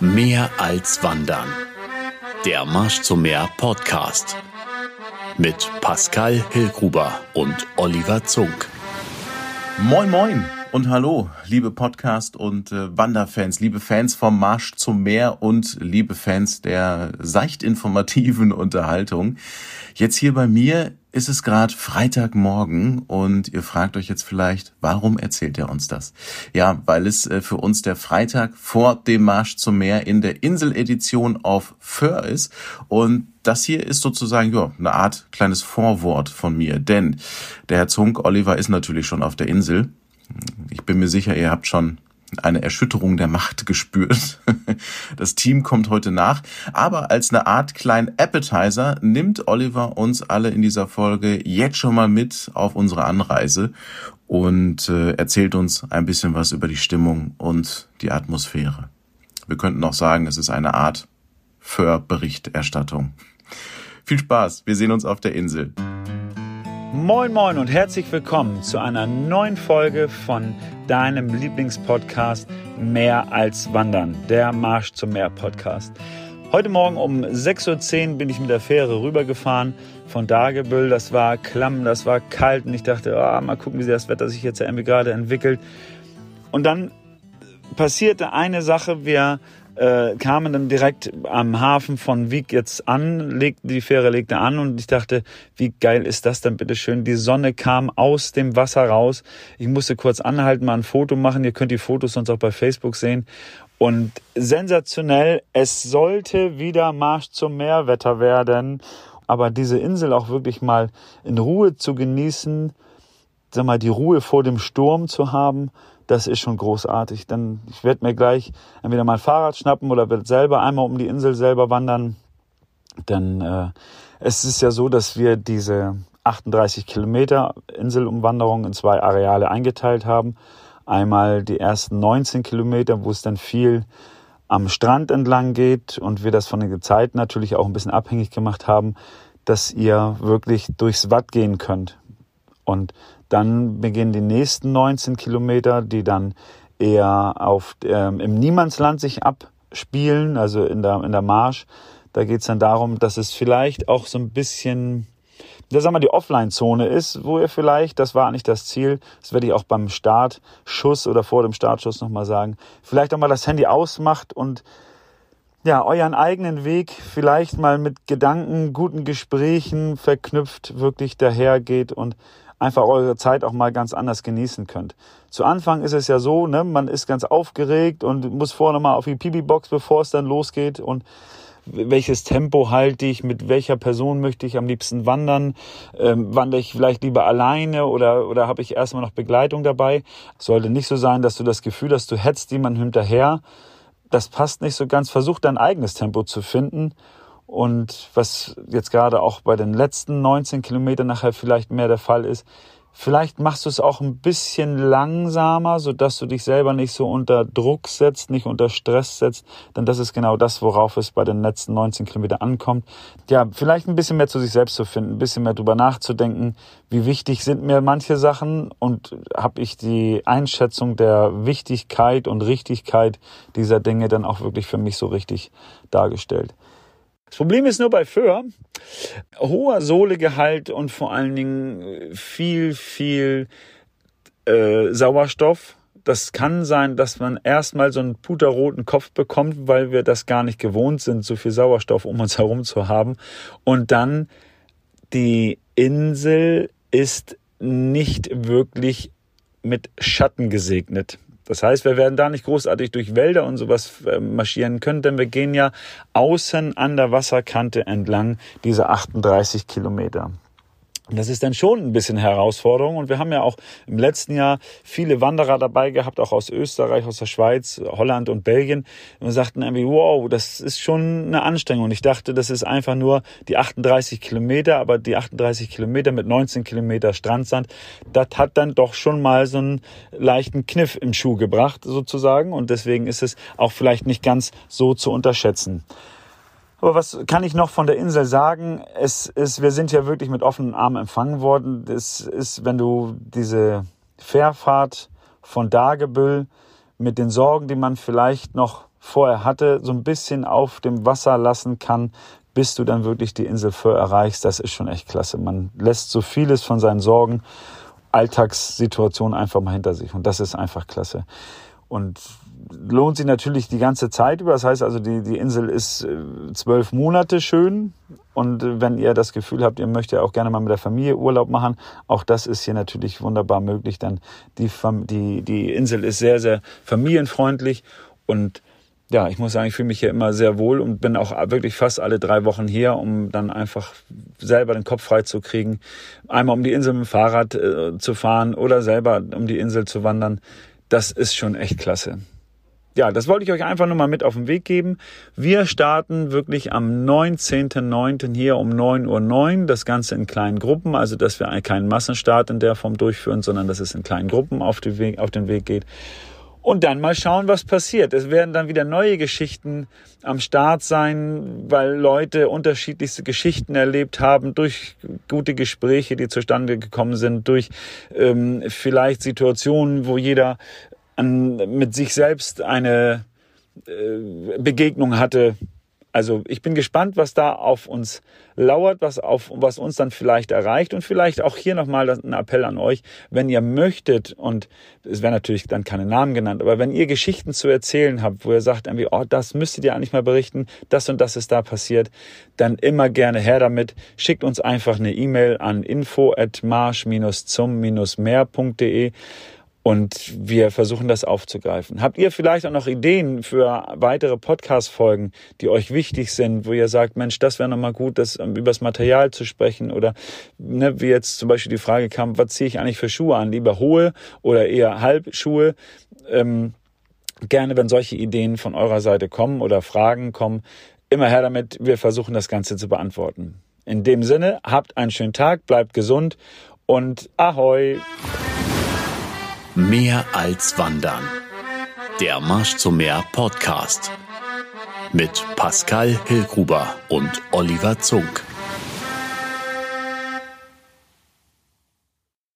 Mehr als Wandern. Der Marsch zum Meer Podcast. Mit Pascal Hillgruber und Oliver Zunk. Moin, moin und hallo, liebe Podcast- und äh, Wanderfans, liebe Fans vom Marsch zum Meer und liebe Fans der seicht informativen Unterhaltung. Jetzt hier bei mir ist es gerade Freitagmorgen und ihr fragt euch jetzt vielleicht, warum erzählt er uns das? Ja, weil es äh, für uns der Freitag vor dem Marsch zum Meer in der Inseledition auf Föhr ist und das hier ist sozusagen ja, eine Art kleines Vorwort von mir, denn der Herr Zunk Oliver ist natürlich schon auf der Insel. Ich bin mir sicher, ihr habt schon eine Erschütterung der Macht gespürt. Das Team kommt heute nach, aber als eine Art kleinen Appetizer nimmt Oliver uns alle in dieser Folge jetzt schon mal mit auf unsere Anreise und äh, erzählt uns ein bisschen was über die Stimmung und die Atmosphäre. Wir könnten auch sagen, es ist eine Art Für-Berichterstattung. Viel Spaß, wir sehen uns auf der Insel. Moin Moin und herzlich willkommen zu einer neuen Folge von deinem Lieblingspodcast Mehr als Wandern, der Marsch zum Meer Podcast. Heute Morgen um 6.10 Uhr bin ich mit der Fähre rübergefahren von Dagebüll. Das war klamm, das war kalt und ich dachte, oh, mal gucken, wie das Wetter sich jetzt irgendwie gerade entwickelt. Und dann passierte eine Sache, wir äh, kamen dann direkt am Hafen von Wieg jetzt an, legten die Fähre legte an und ich dachte, wie geil ist das denn bitte schön? Die Sonne kam aus dem Wasser raus. Ich musste kurz anhalten, mal ein Foto machen. Ihr könnt die Fotos sonst auch bei Facebook sehen. Und sensationell, es sollte wieder Marsch zum Meerwetter werden. Aber diese Insel auch wirklich mal in Ruhe zu genießen, sag mal, die Ruhe vor dem Sturm zu haben, das ist schon großartig. Dann ich werde mir gleich entweder mein Fahrrad schnappen oder werde selber einmal um die Insel selber wandern. Denn äh, es ist ja so, dass wir diese 38 Kilometer Inselumwanderung in zwei Areale eingeteilt haben. Einmal die ersten 19 Kilometer, wo es dann viel am Strand entlang geht und wir das von den Gezeiten natürlich auch ein bisschen abhängig gemacht haben, dass ihr wirklich durchs Watt gehen könnt. Und dann beginnen die nächsten 19 Kilometer, die dann eher auf, ähm, im Niemandsland sich abspielen, also in der, in der Marsch. Da geht es dann darum, dass es vielleicht auch so ein bisschen, da sagen wir, die Offline-Zone ist, wo ihr vielleicht, das war nicht das Ziel, das werde ich auch beim Startschuss oder vor dem Startschuss nochmal sagen, vielleicht auch mal das Handy ausmacht und ja, euren eigenen Weg vielleicht mal mit Gedanken, guten Gesprächen verknüpft, wirklich dahergeht und einfach eure Zeit auch mal ganz anders genießen könnt. Zu Anfang ist es ja so, ne, man ist ganz aufgeregt und muss vorher nochmal auf die Pipi-Box, bevor es dann losgeht und welches Tempo halte ich, mit welcher Person möchte ich am liebsten wandern, ähm, wandere ich vielleicht lieber alleine oder, oder habe ich erstmal noch Begleitung dabei. Sollte nicht so sein, dass du das Gefühl hast, du hetzt jemanden hinterher. Das passt nicht so ganz. Versuch dein eigenes Tempo zu finden und was jetzt gerade auch bei den letzten 19 Kilometern nachher vielleicht mehr der Fall ist, vielleicht machst du es auch ein bisschen langsamer, so dass du dich selber nicht so unter Druck setzt, nicht unter Stress setzt, denn das ist genau das, worauf es bei den letzten 19 Kilometern ankommt. Ja, vielleicht ein bisschen mehr zu sich selbst zu finden, ein bisschen mehr drüber nachzudenken, wie wichtig sind mir manche Sachen und habe ich die Einschätzung der Wichtigkeit und Richtigkeit dieser Dinge dann auch wirklich für mich so richtig dargestellt. Das Problem ist nur bei Föhr, hoher Sohlegehalt und vor allen Dingen viel, viel äh, Sauerstoff. Das kann sein, dass man erstmal so einen puterroten Kopf bekommt, weil wir das gar nicht gewohnt sind, so viel Sauerstoff um uns herum zu haben. Und dann die Insel ist nicht wirklich mit Schatten gesegnet. Das heißt, wir werden da nicht großartig durch Wälder und sowas äh, marschieren können, denn wir gehen ja außen an der Wasserkante entlang diese 38 Kilometer. Das ist dann schon ein bisschen Herausforderung. Und wir haben ja auch im letzten Jahr viele Wanderer dabei gehabt, auch aus Österreich, aus der Schweiz, Holland und Belgien. Und sagten irgendwie, wow, das ist schon eine Anstrengung. Und ich dachte, das ist einfach nur die 38 Kilometer, aber die 38 Kilometer mit 19 Kilometer Strandsand, das hat dann doch schon mal so einen leichten Kniff im Schuh gebracht, sozusagen. Und deswegen ist es auch vielleicht nicht ganz so zu unterschätzen. Aber was kann ich noch von der Insel sagen? Es ist, wir sind ja wirklich mit offenen Armen empfangen worden. Es ist, wenn du diese Fährfahrt von Dagebüll mit den Sorgen, die man vielleicht noch vorher hatte, so ein bisschen auf dem Wasser lassen kann, bis du dann wirklich die Insel Föhr erreichst, das ist schon echt klasse. Man lässt so vieles von seinen Sorgen, Alltagssituationen einfach mal hinter sich und das ist einfach klasse. Und lohnt sich natürlich die ganze Zeit über. Das heißt also, die, die Insel ist äh, zwölf Monate schön. Und äh, wenn ihr das Gefühl habt, ihr möchtet auch gerne mal mit der Familie Urlaub machen, auch das ist hier natürlich wunderbar möglich. Denn die, die, die Insel ist sehr, sehr familienfreundlich und ja, ich muss sagen, ich fühle mich hier immer sehr wohl und bin auch wirklich fast alle drei Wochen hier, um dann einfach selber den Kopf frei zu kriegen. Einmal um die Insel mit dem Fahrrad äh, zu fahren oder selber um die Insel zu wandern. Das ist schon echt klasse ja, das wollte ich euch einfach nur mal mit auf den Weg geben. Wir starten wirklich am 19.09. hier um 9.09 Uhr. Das Ganze in kleinen Gruppen, also dass wir keinen Massenstart in der Form durchführen, sondern dass es in kleinen Gruppen auf den Weg, auf den Weg geht. Und dann mal schauen, was passiert. Es werden dann wieder neue Geschichten am Start sein, weil Leute unterschiedlichste Geschichten erlebt haben durch gute Gespräche, die zustande gekommen sind, durch ähm, vielleicht Situationen, wo jeder an, mit sich selbst eine äh, Begegnung hatte. Also ich bin gespannt, was da auf uns lauert, was auf was uns dann vielleicht erreicht und vielleicht auch hier nochmal ein Appell an euch, wenn ihr möchtet und es werden natürlich dann keine Namen genannt, aber wenn ihr Geschichten zu erzählen habt, wo ihr sagt irgendwie, oh, das müsstet ihr eigentlich mal berichten, das und das ist da passiert, dann immer gerne her damit. Schickt uns einfach eine E-Mail an info at marsch-zum-meer.de und wir versuchen das aufzugreifen. Habt ihr vielleicht auch noch Ideen für weitere Podcast-Folgen, die euch wichtig sind, wo ihr sagt, Mensch, das wäre nochmal gut, das ähm, übers Material zu sprechen oder ne, wie jetzt zum Beispiel die Frage kam, was ziehe ich eigentlich für Schuhe an? Lieber hohe oder eher Halbschuhe? Ähm, gerne, wenn solche Ideen von eurer Seite kommen oder Fragen kommen, immer her damit. Wir versuchen das Ganze zu beantworten. In dem Sinne, habt einen schönen Tag, bleibt gesund und ahoi! Mehr als Wandern. Der Marsch zum Meer Podcast. Mit Pascal Hillgruber und Oliver Zunk.